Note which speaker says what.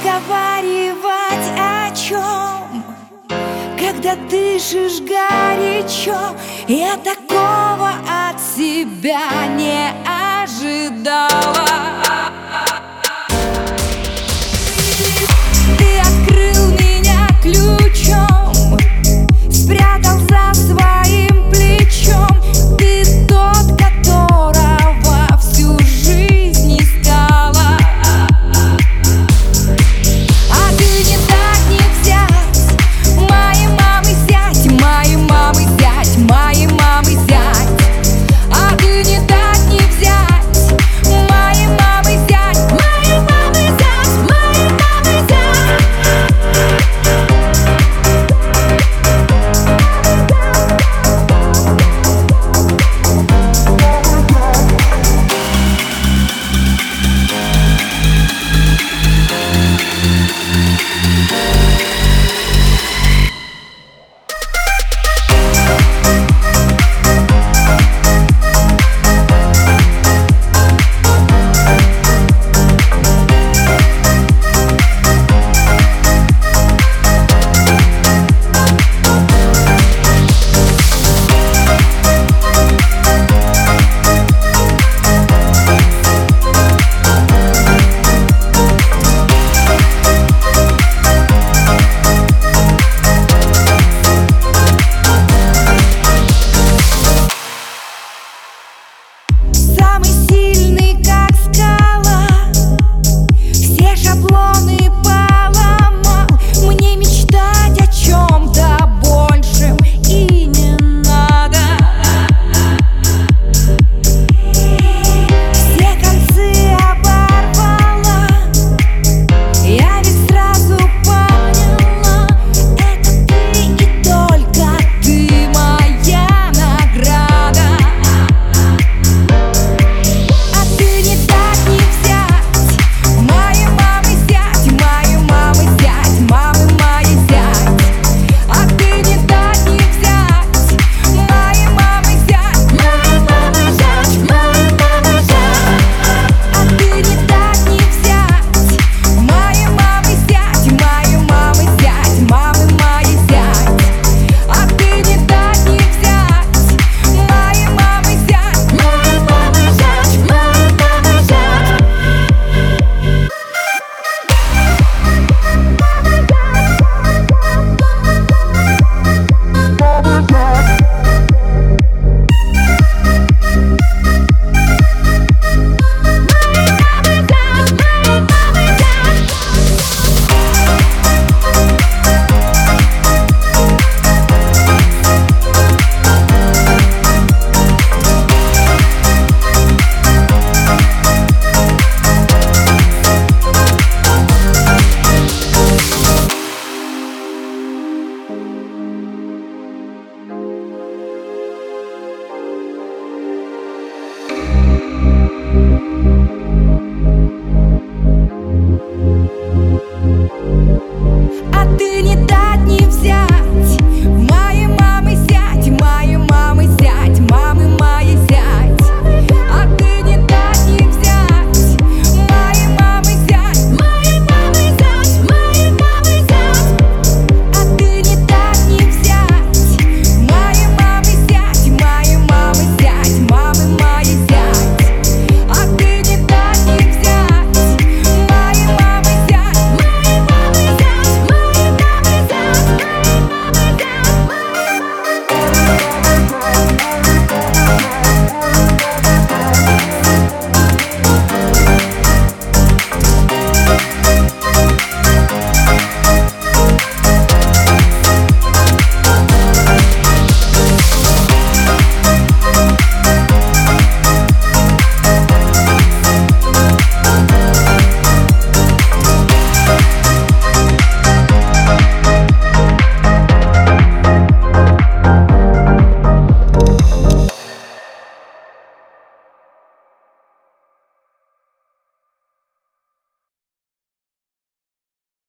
Speaker 1: разговаривать о чем Когда дышишь горячо Я такого от себя не ожидала.